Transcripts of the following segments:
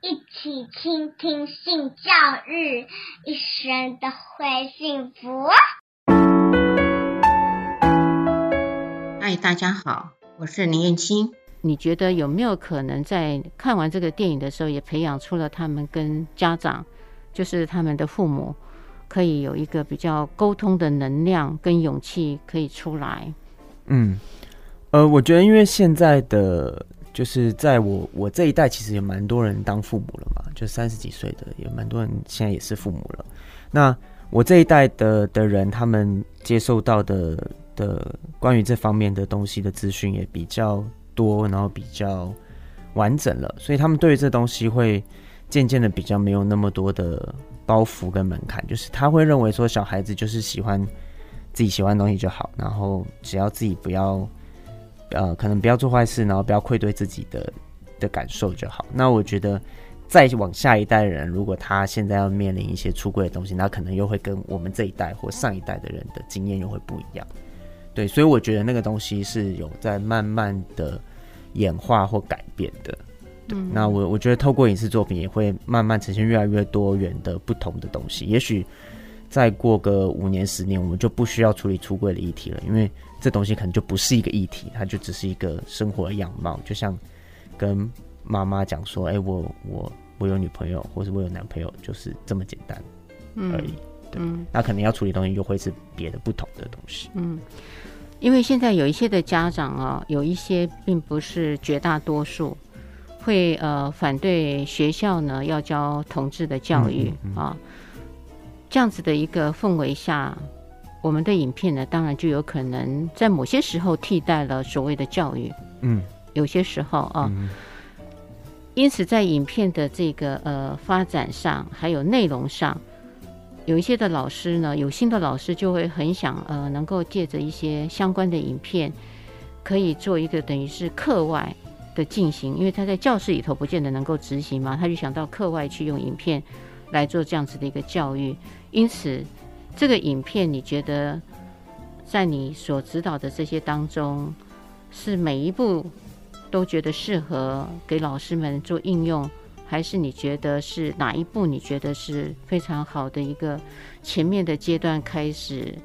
一起倾听性教育，一生都会幸福。嗨，大家好，我是林燕青。你觉得有没有可能在看完这个电影的时候，也培养出了他们跟家长，就是他们的父母，可以有一个比较沟通的能量跟勇气可以出来？嗯，呃，我觉得因为现在的就是在我我这一代，其实也蛮多人当父母了嘛，就三十几岁的也蛮多人现在也是父母了。那我这一代的的人，他们接受到的的关于这方面的东西的资讯也比较多，然后比较完整了，所以他们对于这东西会渐渐的比较没有那么多的包袱跟门槛，就是他会认为说小孩子就是喜欢。自己喜欢的东西就好，然后只要自己不要，呃，可能不要做坏事，然后不要愧对自己的的感受就好。那我觉得，再往下一代人，如果他现在要面临一些出柜的东西，那可能又会跟我们这一代或上一代的人的经验又会不一样。对，所以我觉得那个东西是有在慢慢的演化或改变的。对，嗯，那我我觉得透过影视作品也会慢慢呈现越来越多元的不同的东西，也许。再过个五年十年，我们就不需要处理出柜的议题了，因为这东西可能就不是一个议题，它就只是一个生活的样貌，就像跟妈妈讲说：“哎、欸，我我我有女朋友，或是我有男朋友，就是这么简单而已。嗯”对，嗯、那可能要处理东西又会是别的不同的东西。嗯，因为现在有一些的家长啊，有一些并不是绝大多数会呃反对学校呢要教同志的教育、啊。这样子的一个氛围下，我们的影片呢，当然就有可能在某些时候替代了所谓的教育。嗯，有些时候啊，嗯、因此在影片的这个呃发展上，还有内容上，有一些的老师呢，有心的老师就会很想呃，能够借着一些相关的影片，可以做一个等于是课外的进行，因为他在教室里头不见得能够执行嘛，他就想到课外去用影片来做这样子的一个教育。因此，这个影片你觉得，在你所指导的这些当中，是每一部都觉得适合给老师们做应用，还是你觉得是哪一部你觉得是非常好的一个前面的阶段开始？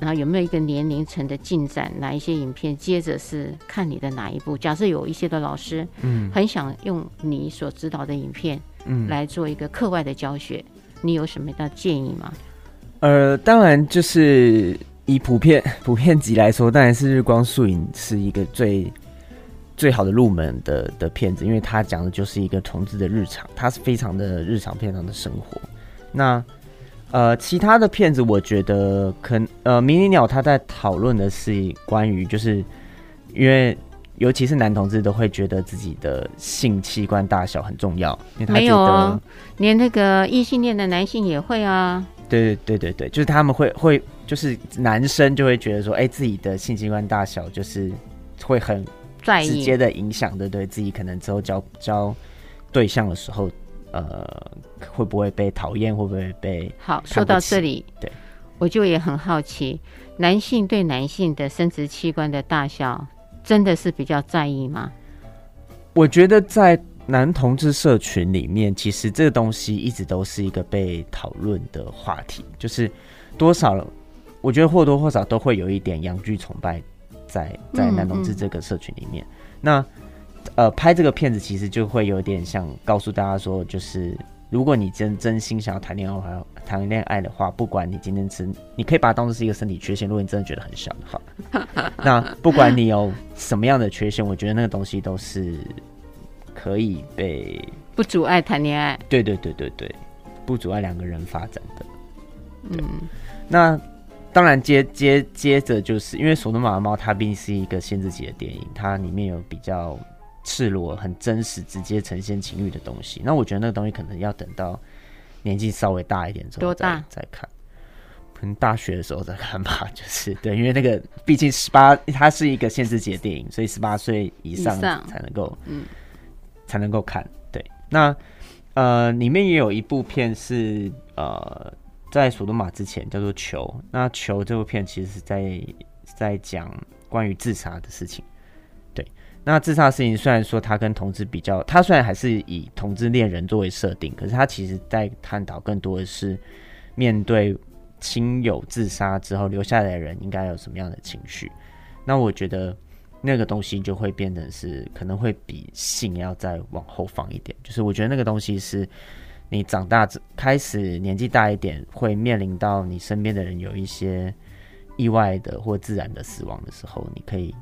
然后有没有一个年龄层的进展？哪一些影片接着是看你的哪一部？假设有一些的老师，嗯，很想用你所指导的影片，嗯，来做一个课外的教学。你有什么的建议吗？呃，当然就是以普遍普遍级来说，当然是《日光树影》是一个最最好的入门的的片子，因为它讲的就是一个同志的日常，它是非常的日常，非常的生活。那呃，其他的片子，我觉得可呃，迷你鸟他在讨论的是关于，就是因为。尤其是男同志都会觉得自己的性器官大小很重要，因为他觉得没有，连那个异性恋的男性也会啊。对对对对对，就是他们会会就是男生就会觉得说，哎，自己的性器官大小就是会很直接的影响，对对，自己可能之后交交对象的时候，呃，会不会被讨厌，会不会被好？说到这里，对，我就也很好奇，男性对男性的生殖器官的大小。真的是比较在意吗？我觉得在男同志社群里面，其实这个东西一直都是一个被讨论的话题，就是多少，我觉得或多或少都会有一点阳具崇拜在在男同志这个社群里面。那呃，拍这个片子其实就会有点像告诉大家说，就是。如果你真真心想要谈恋爱，还要谈恋爱的话，不管你今天吃，你可以把它当做是一个身体缺陷。如果你真的觉得很小的话，那不管你有什么样的缺陷，我觉得那个东西都是可以被不阻碍谈恋爱。对对对对对，不阻碍两个人发展的。嗯，那当然接接接着就是因为《索诺玛的猫》它毕竟是一个限制级的电影，它里面有比较。赤裸、很真实、直接呈现情欲的东西，那我觉得那个东西可能要等到年纪稍微大一点之后再大再看，可能大学的时候再看吧。就是对，因为那个毕竟十八，它是一个限制级的电影，所以十八岁以上才能够，嗯，才能够看。对，那呃，里面也有一部片是呃，在索多玛之前叫做《球》，那《球》这部片其实是在在讲关于自杀的事情。对那自杀事情虽然说他跟同志比较，他虽然还是以同志恋人作为设定，可是他其实在探讨更多的是面对亲友自杀之后留下来的人应该有什么样的情绪。那我觉得那个东西就会变成是可能会比性要再往后放一点，就是我觉得那个东西是你长大开始年纪大一点会面临到你身边的人有一些意外的或自然的死亡的时候，你可以。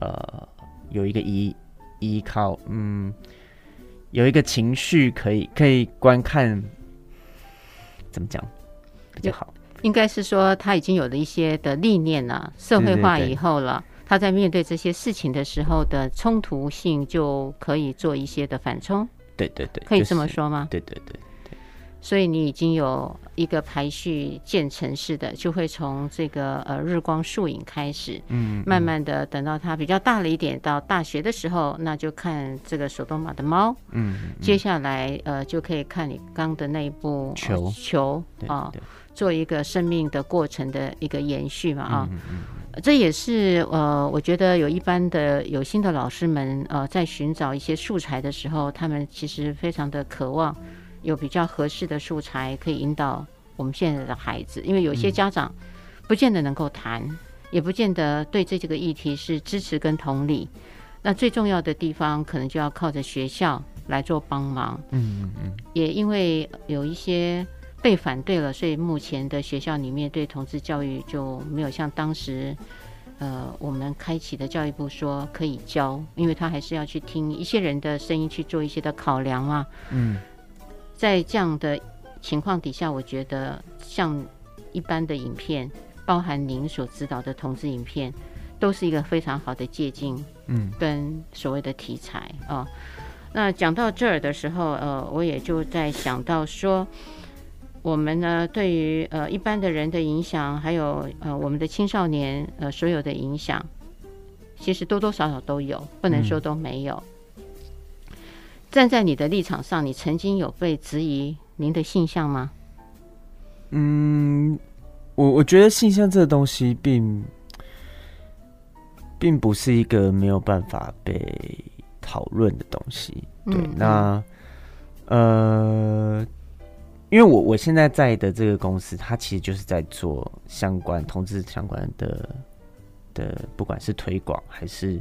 呃，有一个依依靠，嗯，有一个情绪可以可以观看，怎么讲比较好？应该是说他已经有了一些的历练了，社会化以后了，对对对，他在面对这些事情的时候的冲突性就可以做一些的反冲。对对对，可以这么说吗？对对对。所以你已经有一个排序渐层式的，就会从这个呃日光树影开始，嗯，慢慢的等到它比较大了一点，到大学的时候，那就看这个索多玛的猫，嗯，接下来呃就可以看你刚的那一部球。球啊，做一个生命的过程的一个延续嘛啊，这也是呃我觉得有一般的有心的老师们呃在寻找一些素材的时候，他们其实非常的渴望。有比较合适的素材可以引导我们现在的孩子，因为有些家长不见得能够谈，嗯、也不见得对这几个议题是支持跟同理。那最重要的地方，可能就要靠着学校来做帮忙。嗯嗯嗯。也因为有一些被反对了，所以目前的学校里面对同志教育就没有像当时，呃，我们开启的教育部说可以教，因为他还是要去听一些人的声音去做一些的考量嘛。嗯。在这样的情况底下，我觉得像一般的影片，包含您所指导的同志影片，都是一个非常好的借鉴，嗯，跟所谓的题材啊。那讲到这儿的时候，呃，我也就在想到说，我们呢对于呃一般的人的影响，还有呃我们的青少年呃所有的影响，其实多多少少都有，不能说都没有。嗯站在你的立场上，你曾经有被质疑您的性向吗？嗯，我我觉得性向这个东西并并不是一个没有办法被讨论的东西。对，嗯、那呃，因为我我现在在的这个公司，它其实就是在做相关同志相关的的，不管是推广还是。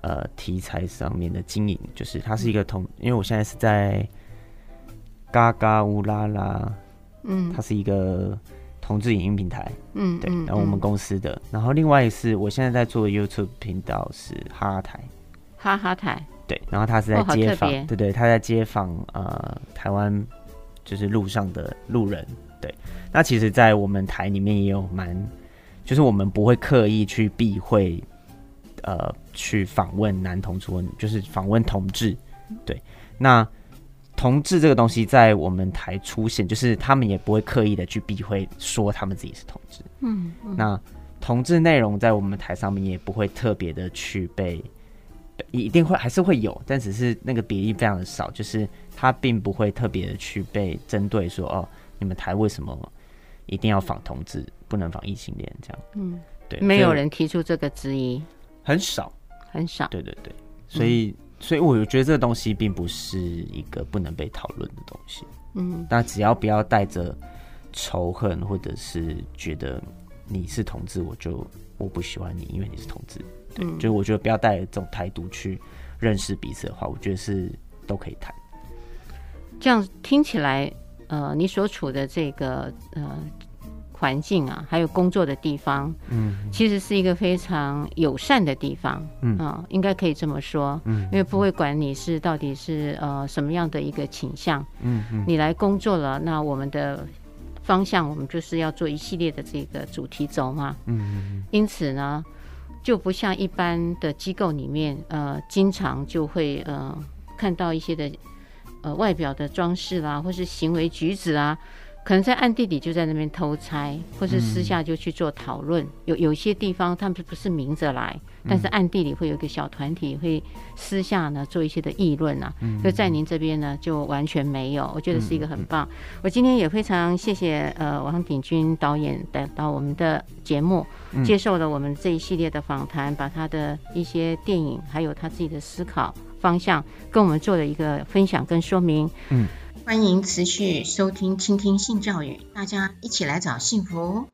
呃，题材上面的经营，就是它是一个同，因为我现在是在嘎嘎乌拉拉，嗯，它是一个同志影音平台，嗯，对，然后我们公司的，嗯、然后另外是我现在在做的 YouTube 频道是哈哈台，哈哈台，对，然后他是在街访，哦、对对，他在街访呃台湾就是路上的路人，对，那其实，在我们台里面也有蛮，就是我们不会刻意去避讳。呃，去访问男同志，就是访问同志。对，那同志这个东西在我们台出现，就是他们也不会刻意的去避讳说他们自己是同志。嗯，嗯，那同志内容在我们台上面也不会特别的去被，一定会还是会有，但只是那个比例非常的少，就是他并不会特别的去被针对说哦，你们台为什么一定要仿同志，不能仿异性恋这样？嗯，对，没有人提出这个质疑。很少，很少。对对对，所以，嗯、所以我觉得这个东西并不是一个不能被讨论的东西。嗯，但只要不要带着仇恨，或者是觉得你是同志，我就我不喜欢你，因为你是同志。对，嗯、就我觉得不要带着这种态度去认识彼此的话，我觉得是都可以谈。这样听起来，呃，你所处的这个呃。环境啊，还有工作的地方，嗯，其实是一个非常友善的地方，嗯啊，应该可以这么说，嗯，因为不会管你是到底是呃什么样的一个倾向，嗯嗯，你来工作了，那我们的方向，我们就是要做一系列的这个主题轴嘛，嗯嗯，因此呢，就不像一般的机构里面，呃，经常就会呃看到一些的呃外表的装饰啦，或是行为举止啊。可能在暗地里就在那边偷拆，或是私下就去做讨论。嗯、有有些地方他们不是明着来，但是暗地里会有一个小团体会私下呢做一些的议论啊。嗯、就在您这边呢就完全没有，我觉得是一个很棒。嗯、我今天也非常谢谢呃王鼎钧导演带到我们的节目，嗯、接受了我们这一系列的访谈，把他的一些电影还有他自己的思考方向跟我们做了一个分享跟说明。嗯。欢迎持续收听、倾听性教育，大家一起来找幸福。